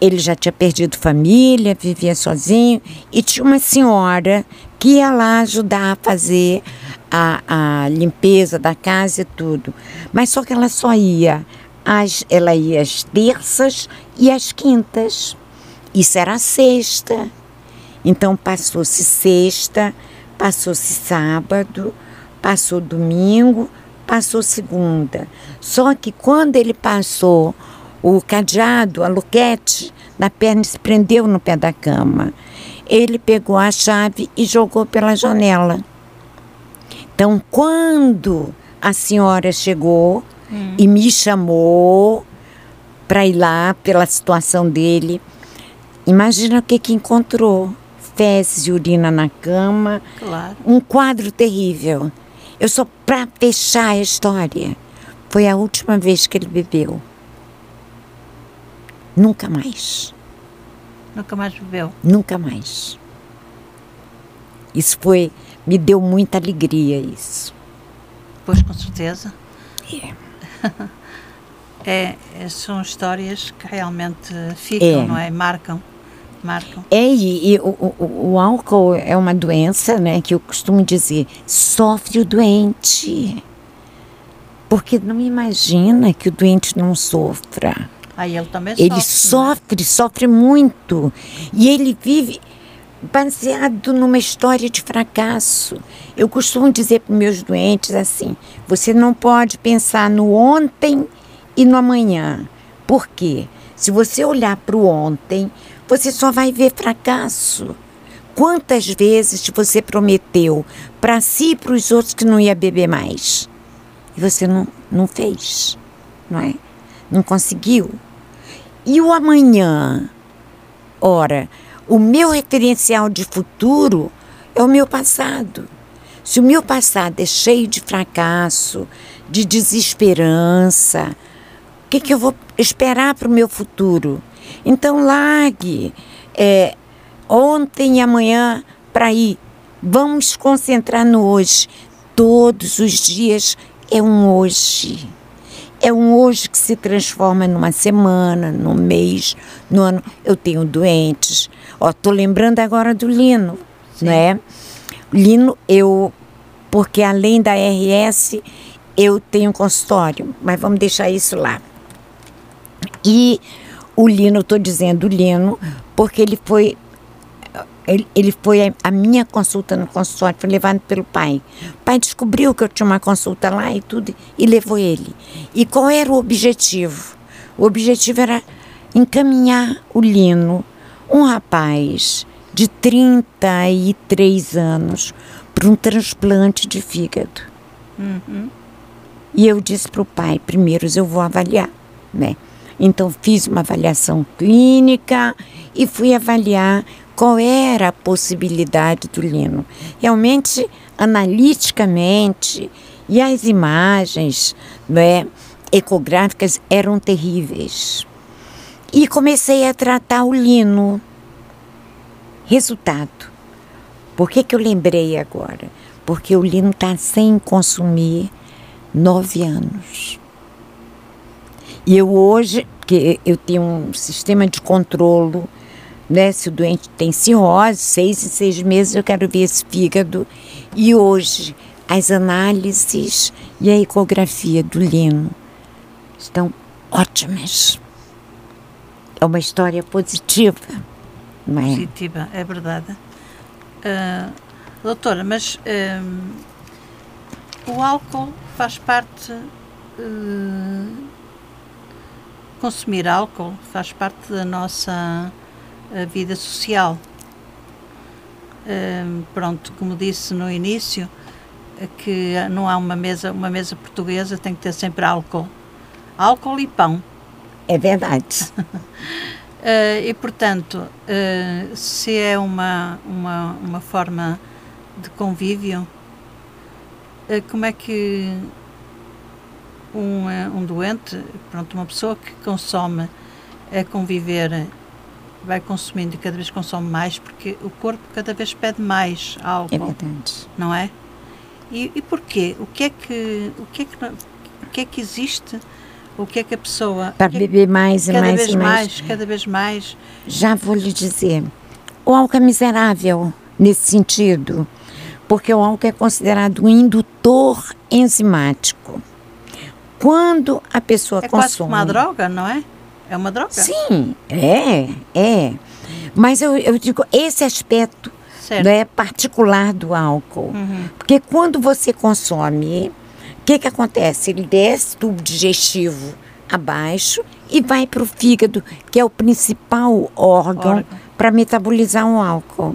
S2: Ele já tinha perdido família, vivia sozinho e tinha uma senhora que ia lá ajudar a fazer a, a limpeza da casa e tudo. Mas só que ela só ia, às, ela ia às terças e às quintas. Isso era sexta. Então passou-se sexta, passou-se sábado, passou domingo, passou segunda. Só que quando ele passou o cadeado, a luquete, na perna se prendeu no pé da cama. Ele pegou a chave e jogou pela janela. Então, quando a senhora chegou hum. e me chamou para ir lá pela situação dele, Imagina o que, que encontrou. Fezes e urina na cama.
S1: Claro.
S2: Um quadro terrível. Eu só para fechar a história. Foi a última vez que ele bebeu. Nunca mais.
S1: Nunca mais bebeu?
S2: Nunca mais. Isso foi. Me deu muita alegria isso.
S1: Pois, com certeza.
S2: É.
S1: é, são histórias que realmente ficam, é. não é? Marcam. Marco.
S2: É, e, e o, o, o, álcool é uma doença, né, que eu costumo dizer, sofre o doente. Porque não imagina que o doente não sofra.
S1: Aí ele também
S2: ele sofre. Ele sofre, sofre muito. E ele vive baseado numa história de fracasso. Eu costumo dizer para meus doentes assim: você não pode pensar no ontem e no amanhã. Por quê? Se você olhar para o ontem, você só vai ver fracasso. Quantas vezes você prometeu para si e para os outros que não ia beber mais? E você não, não fez, não é? Não conseguiu. E o amanhã? Ora, o meu referencial de futuro é o meu passado. Se o meu passado é cheio de fracasso, de desesperança, o que, que eu vou esperar para o meu futuro? Então largue é, ontem e amanhã para ir. Vamos concentrar no hoje. Todos os dias é um hoje. É um hoje que se transforma numa semana, num mês, no ano. Eu tenho doentes. Ó, tô lembrando agora do Lino, Sim. né? Lino, eu porque além da RS, eu tenho consultório, mas vamos deixar isso lá. E o Lino, estou dizendo o Lino, porque ele foi ele, ele foi a, a, minha consulta no consultório, foi levado pelo pai. O pai descobriu que eu tinha uma consulta lá e tudo, e levou ele. E qual era o objetivo? O objetivo era encaminhar o Lino, um rapaz de 33 anos, para um transplante de fígado.
S1: Uhum.
S2: E eu disse para o pai: primeiro eu vou avaliar, né? Então fiz uma avaliação clínica e fui avaliar qual era a possibilidade do lino. Realmente, analiticamente, e as imagens né, ecográficas eram terríveis. E comecei a tratar o lino. Resultado. Por que, que eu lembrei agora? porque o Lino está sem consumir nove anos. E eu hoje, que eu tenho um sistema de controle, né? Se o doente tem cirrose, seis em seis meses eu quero ver esse fígado. E hoje as análises e a ecografia do Lino estão ótimas. É uma história positiva, não é?
S1: Positiva, é verdade. Uh, doutora, mas uh, o álcool faz parte. Uh, consumir álcool faz parte da nossa vida social. pronto, como disse no início, que não há uma mesa, uma mesa portuguesa tem que ter sempre álcool. Álcool e pão.
S2: É verdade.
S1: Uh, e, portanto, uh, se é uma, uma, uma forma de convívio, uh, como é que um, um doente, pronto, uma pessoa que consome a conviver, vai consumindo e cada vez consome mais, porque o corpo cada vez pede mais álcool.
S2: É verdade.
S1: Não é? E, e porquê? O que é que, o que, é que, o que, é que existe o que é que a pessoa.
S2: Para beber mais e
S1: cada
S2: mais
S1: vez
S2: e mais.
S1: mais. Cada vez mais.
S2: Já vou lhe dizer. O álcool é miserável nesse sentido, porque o álcool é considerado um indutor enzimático. Quando a pessoa
S1: é
S2: consome.
S1: quase uma droga, não é? É uma droga?
S2: Sim, é, é. Mas eu, eu digo, esse aspecto
S1: Certo.
S2: é particular do álcool.
S1: Uhum.
S2: Porque quando você consome o que, que acontece? Ele desce do digestivo abaixo e vai para o fígado, que é o principal órgão,
S1: Órgão.
S2: para metabolizar o álcool.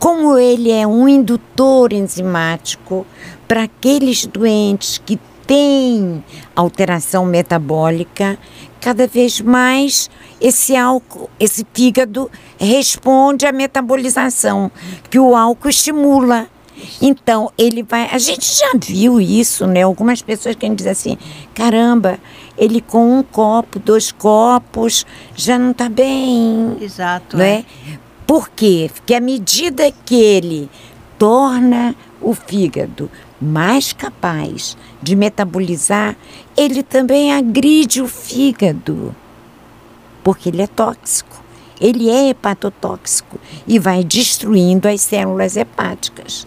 S2: Como ele é um indutor enzimático para aqueles doentes que têm alteração metabólica, cada vez mais esse álcool, esse fígado responde à metabolização que o álcool estimula. Então, ele vai. A gente já viu isso, né? Algumas pessoas que dizem assim: caramba, ele com um copo, dois copos, já não está bem.
S1: Exato.
S2: Não é? Por quê? Porque à medida que ele torna o fígado mais capaz de metabolizar, ele também agride o fígado. Porque ele é tóxico. Ele é hepatotóxico e vai destruindo as células hepáticas.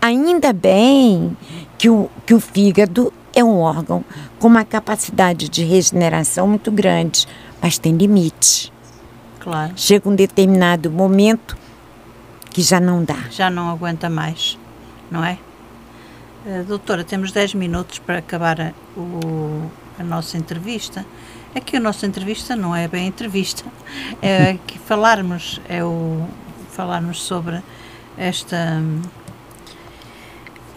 S2: Ainda bem que o, que o fígado é um órgão com uma capacidade de regeneração muito grande, mas tem limite.
S1: Claro.
S2: Chega um determinado momento que já não dá.
S1: Já não aguenta mais, não é? Uh, doutora, temos 10 minutos para acabar a, o, a nossa entrevista. Aqui a nossa entrevista não é bem entrevista, é que falarmos, é o falarmos sobre esta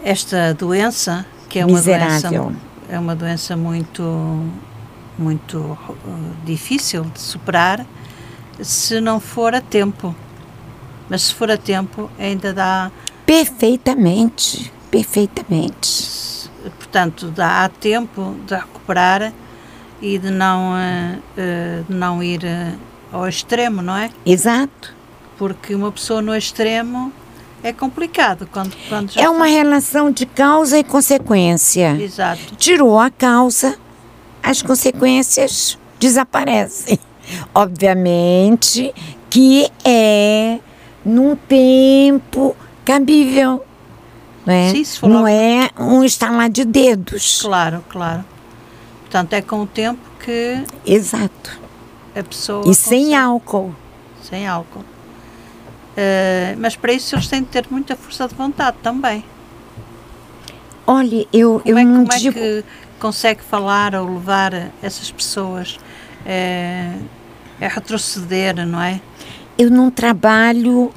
S1: esta doença que é uma
S2: Miserável.
S1: doença é uma doença muito muito uh, difícil de superar se não for a tempo. Mas se for a tempo ainda dá
S2: Perfeitamente, perfeitamente.
S1: portanto dá há tempo de recuperar e de não uh, de não ir uh, ao extremo, não é?
S2: Exato.
S1: Porque uma pessoa no extremo é complicado quando, quando já
S2: É uma relação de causa e consequência.
S1: Exato.
S2: Tirou a causa, as consequências desaparecem. Obviamente que é num tempo cabível. Não é,
S1: Sim, se for
S2: não é um estalar de dedos.
S1: Claro, claro. Portanto, é com o tempo que
S2: Exato.
S1: a pessoa.
S2: E sem
S1: consegue-
S2: álcool.
S1: Sem álcool. Eh, mas para isso eles têm de ter muita força de vontade também.
S2: Olha, eu,
S1: Como,
S2: eu
S1: é, que-
S2: não
S1: como é
S2: digo.
S1: que consegue falar ou levar essas pessoas eh, a retroceder, não é?
S2: eu não trabalho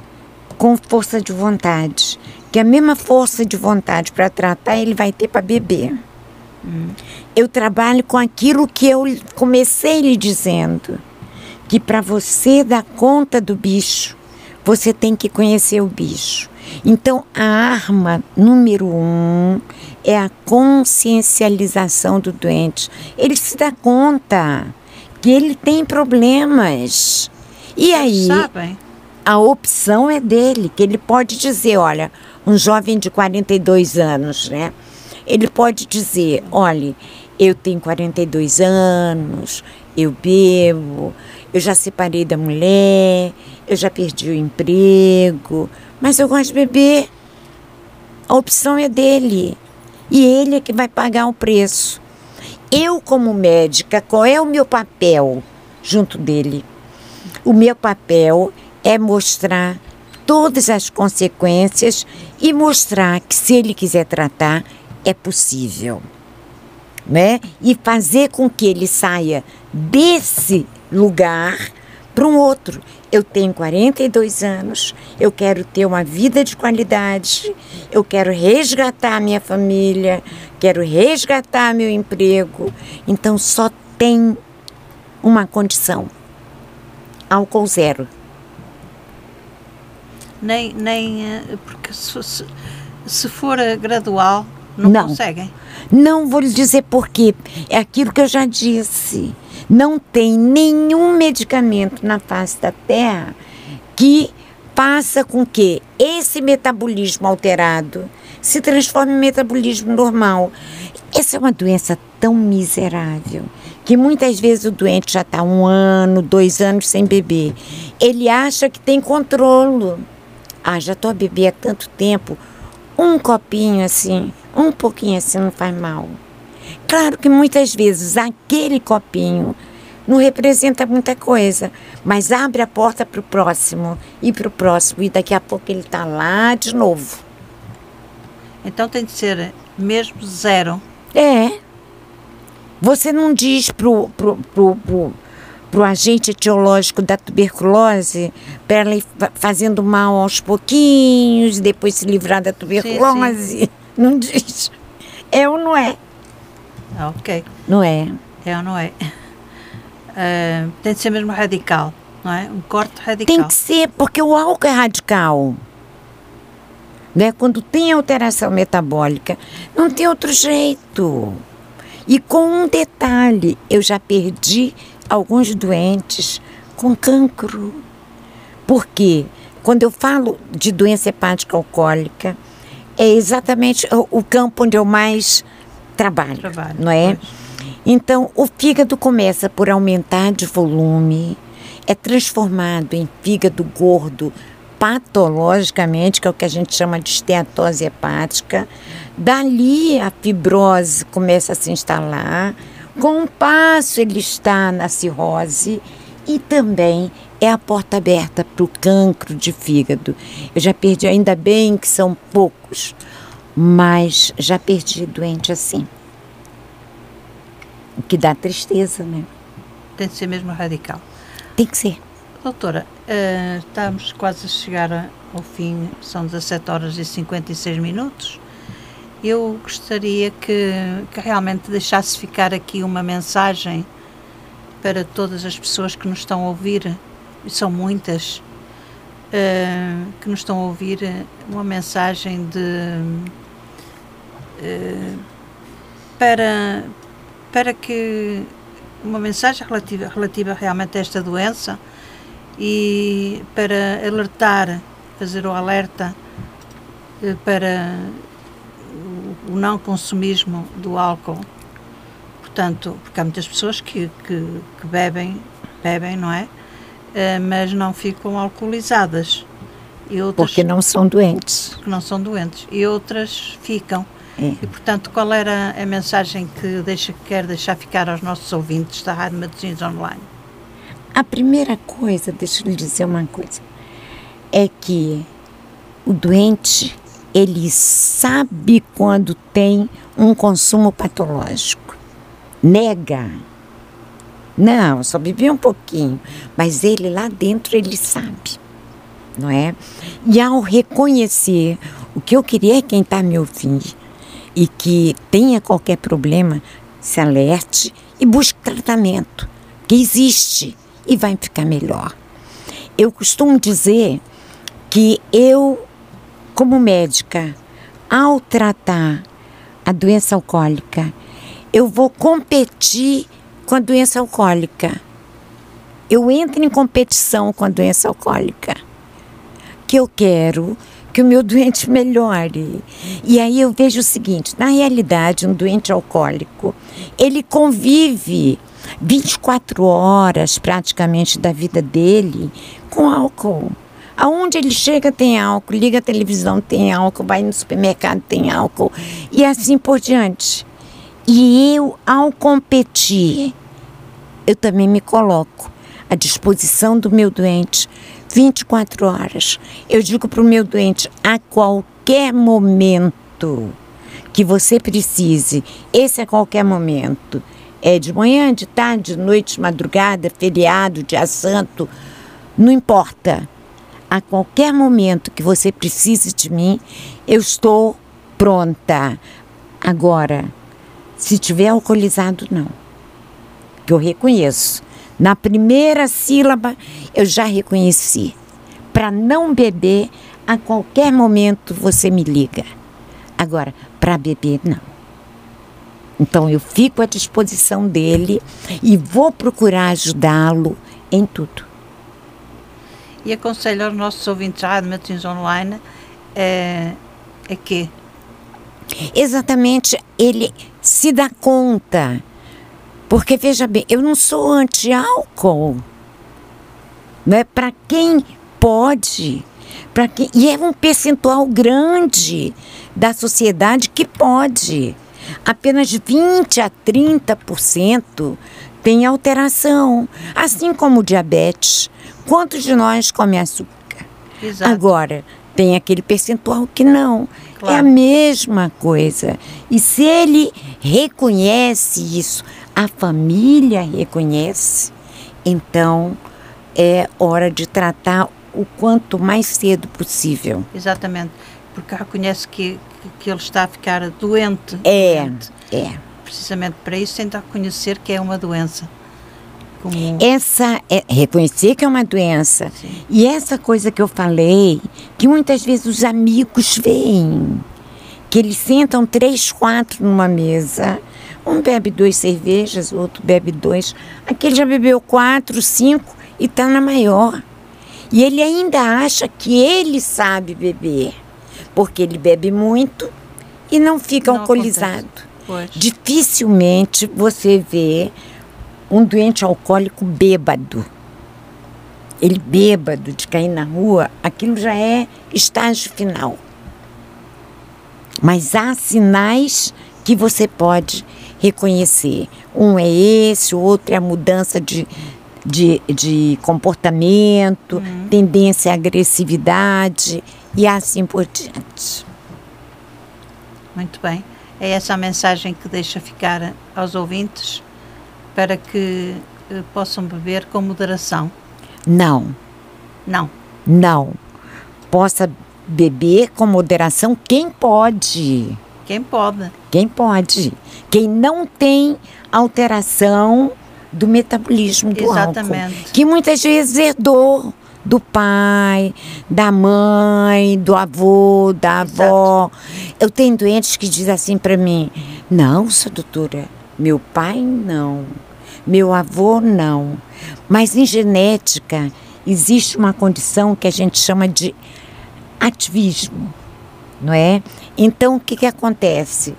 S2: com força de vontade. Que a mesma força de vontade para tratar ele vai ter para beber. Eu trabalho com aquilo que eu comecei lhe dizendo. Que para você dar conta do bicho, você tem que conhecer o bicho. Então, a arma número um é a consciencialização do doente. Ele se dá conta que ele tem problemas. E aí, a opção é dele, que ele pode dizer, olha, um jovem de 42 anos, né? Ele pode dizer: olhe, eu tenho 42 anos, eu bebo, eu já separei da mulher, eu já perdi o emprego, mas eu gosto de beber. A opção é dele. E ele é que vai pagar o preço. Eu, como médica, qual é o meu papel junto dele? O meu papel é mostrar todas as consequências e mostrar que se ele quiser tratar, é possível. Né? E fazer com que ele saia desse lugar para um outro. Eu tenho 42 anos, eu quero ter uma vida de qualidade, eu quero resgatar minha família, quero resgatar meu emprego. Então só tem uma condição: álcool zero.
S1: Nem, nem eh, porque se, se, for gradual, não,
S2: Não.
S1: conseguem.
S2: Não vou lhe dizer por quê. É aquilo que eu já disse. Não tem nenhum medicamento na face da Terra que faça com que esse metabolismo alterado se transforme em metabolismo normal. Essa é uma doença tão miserável que muitas vezes o doente já está um ano, dois anos sem beber. Ele acha que tem controle. Ah, já estou a beber há tanto tempo. Um copinho assim, um pouquinho assim não faz mal. Claro que muitas vezes aquele copinho não representa muita coisa, mas abre a porta para o próximo e para o próximo, e daqui a pouco ele está lá de novo.
S1: Então tem de ser mesmo zero.
S2: É. Você não diz pro, pro, pro, pro, pro agente etiológico da tuberculose para ela ir fa- fazendo mal aos pouquinhos, depois se livrar da tuberculose. Não diz. É ou não é?
S1: Ah, Ok.
S2: Não é.
S1: É ou não é? Ah, tem de ser mesmo radical, não é? Um corte radical.
S2: Tem que ser, porque o álcool é radical. Né? Quando tem alteração metabólica, não tem outro jeito. E com um detalhe, eu já perdi alguns doentes com cancro. Porque quando eu falo de doença hepática alcoólica, é exatamente o, campo onde eu mais trabalho,
S1: Trabalho,
S2: não é?
S1: pois.
S2: Então, o fígado começa por aumentar de volume, é transformado em fígado gordo patologicamente, que é o que a gente chama de esteatose hepática. Dali a fibrose começa a se instalar. Com o passo, ele está na cirrose e também é a porta aberta para o cancro de fígado. Eu já perdi, ainda bem que são poucos, mas já perdi doente assim. O que dá tristeza, né?
S1: Tem de ser mesmo radical.
S2: Tem que ser.
S1: Doutora, eh, estamos quase a chegar ao fim, são 17 horas e 56 minutos. Eu gostaria que, que realmente deixasse ficar aqui uma mensagem para todas as pessoas que nos estão a ouvir, e são muitas, eh, que nos estão a ouvir, uma mensagem de. eh, para, para que. uma mensagem relativa, relativa realmente a esta doença e para alertar, fazer o alerta eh, para o- não consumismo do álcool. Portanto, porque há muitas pessoas que, que, que bebem, bebem, não é? Eh, mas não ficam alcoolizadas. E outras
S2: Porque não são doentes.
S1: que não são doentes. E outras ficam.
S2: É.
S1: E, portanto, qual era a mensagem que deixa, quer deixar ficar aos nossos ouvintes da Rádio Matosinhos Online?
S2: A primeira coisa, deixa eu lhe dizer uma coisa, é que o doente, ele sabe quando tem um consumo patológico. Nega. Não, só bebi um pouquinho. Mas ele lá dentro, ele sabe. Não é? E ao reconhecer, o que eu queria é quem está me ouvindo e que tenha qualquer problema, se alerte e busque tratamento, que existe e vai ficar melhor. Eu costumo dizer que eu, como médica, ao tratar a doença alcoólica, eu vou competir com a doença alcoólica. Eu entro em competição com a doença alcoólica. Que eu quero que o meu doente melhore. E aí eu vejo o seguinte: na realidade, um doente alcoólico, ele convive 24 horas praticamente da vida dele com álcool. Aonde ele chega tem álcool, liga a televisão tem álcool, vai no supermercado tem álcool e assim por diante. E eu, ao competir, eu também me coloco à disposição do meu doente 24 horas. Eu digo para o meu doente, a qualquer momento que você precise, esse é qualquer momento, é de manhã, de tarde, de noite, de madrugada, feriado, dia santo, não importa. A qualquer momento que você precise de mim, eu estou pronta. Agora, se tiver alcoolizado, não. Que eu reconheço. Na primeira sílaba, eu já reconheci. Para não beber, a qualquer momento você me liga. Agora, para beber, não. Então eu fico à disposição dele e vou procurar ajudá-lo em tudo.
S1: E aconselho aos nossos ouvintes à Admatins Online é, é que?
S2: Exatamente, ele se dá conta. Porque veja bem, eu não sou anti-álcool. Não é para quem pode, para quem e é um percentual grande da sociedade que pode apenas 20 a 30% tem alteração, assim como o diabetes. Quantos de nós comem açúcar? Exato. Agora, tem aquele percentual que não. Claro. É a mesma coisa. E se ele reconhece isso, a família reconhece, então é hora de tratar o quanto mais cedo possível.
S1: Exatamente porque reconhece que, que ele está a ficar doente.
S2: É,
S1: doente.
S2: é.
S1: Precisamente para isso tenta reconhecer que é uma doença.
S2: Como... Essa é reconhecer que é uma doença. Sim. E essa coisa que eu falei, que muitas vezes os amigos veem, que eles sentam três, quatro numa mesa, um bebe duas cervejas, o outro bebe dois, aquele já bebeu quatro, cinco e está na maior. E ele ainda acha que ele sabe beber porque ele bebe muito e não fica não alcoolizado. Dificilmente você vê um doente alcoólico bêbado. Ele bêbado de cair na rua, aquilo já é estágio final. Mas há sinais que você pode reconhecer. Um é esse, o outro é a mudança de, de, de comportamento, uhum. tendência à agressividade e assim por diante.
S1: Muito bem. É essa a mensagem que deixa ficar aos ouvintes para que uh, possam beber com moderação?
S2: Não.
S1: Não.
S2: Não. Possa beber com moderação quem pode.
S1: Quem pode.
S2: Quem pode. Quem não tem alteração do metabolismo do Exatamente. álcool. Que muitas vezes herdou do pai, da mãe, do avô, da avó. Exato. Eu tenho doentes que dizem assim para mim: não, sua doutora, meu pai não, meu avô não. Mas em genética existe uma condição que a gente chama de ativismo, não é? Então o que, que acontece?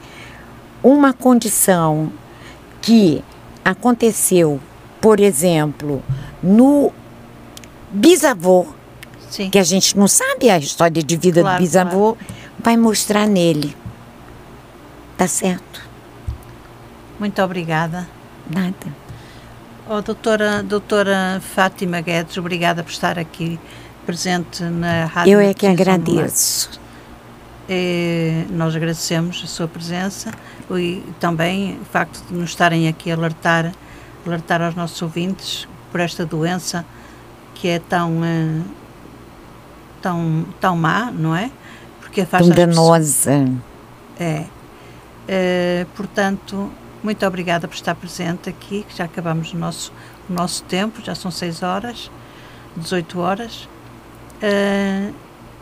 S2: Uma condição que aconteceu, por exemplo, no bisavô, Sim. que a gente não sabe a história de vida claro, do bisavô, claro. vai mostrar nele. Tá certo?
S1: Muito obrigada.
S2: Nada.
S1: Oh, doutora, doutora Fátima Guedes, obrigada por estar aqui presente na rádio.
S2: Eu é que agradeço.
S1: E nós agradecemos a sua presença e também o facto de nos estarem aqui a alertar, alertar aos nossos ouvintes por esta doença que é tão, uh, tão, tão má, não é?
S2: Porque faz tão danosa.
S1: É. Uh, portanto, muito obrigada por estar presente aqui, que já acabamos o nosso, o nosso tempo, já são 6 horas, 18 horas. Uh,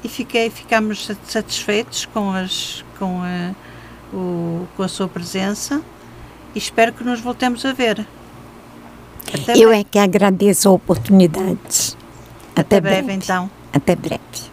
S1: e fiquei, ficamos satisfeitos com, as, com, a, o, com a sua presença e espero que nos voltemos a ver.
S2: Até Eu breve. é que agradeço a oportunidade.
S1: Até, Até breve, breve, então.
S2: Até breve.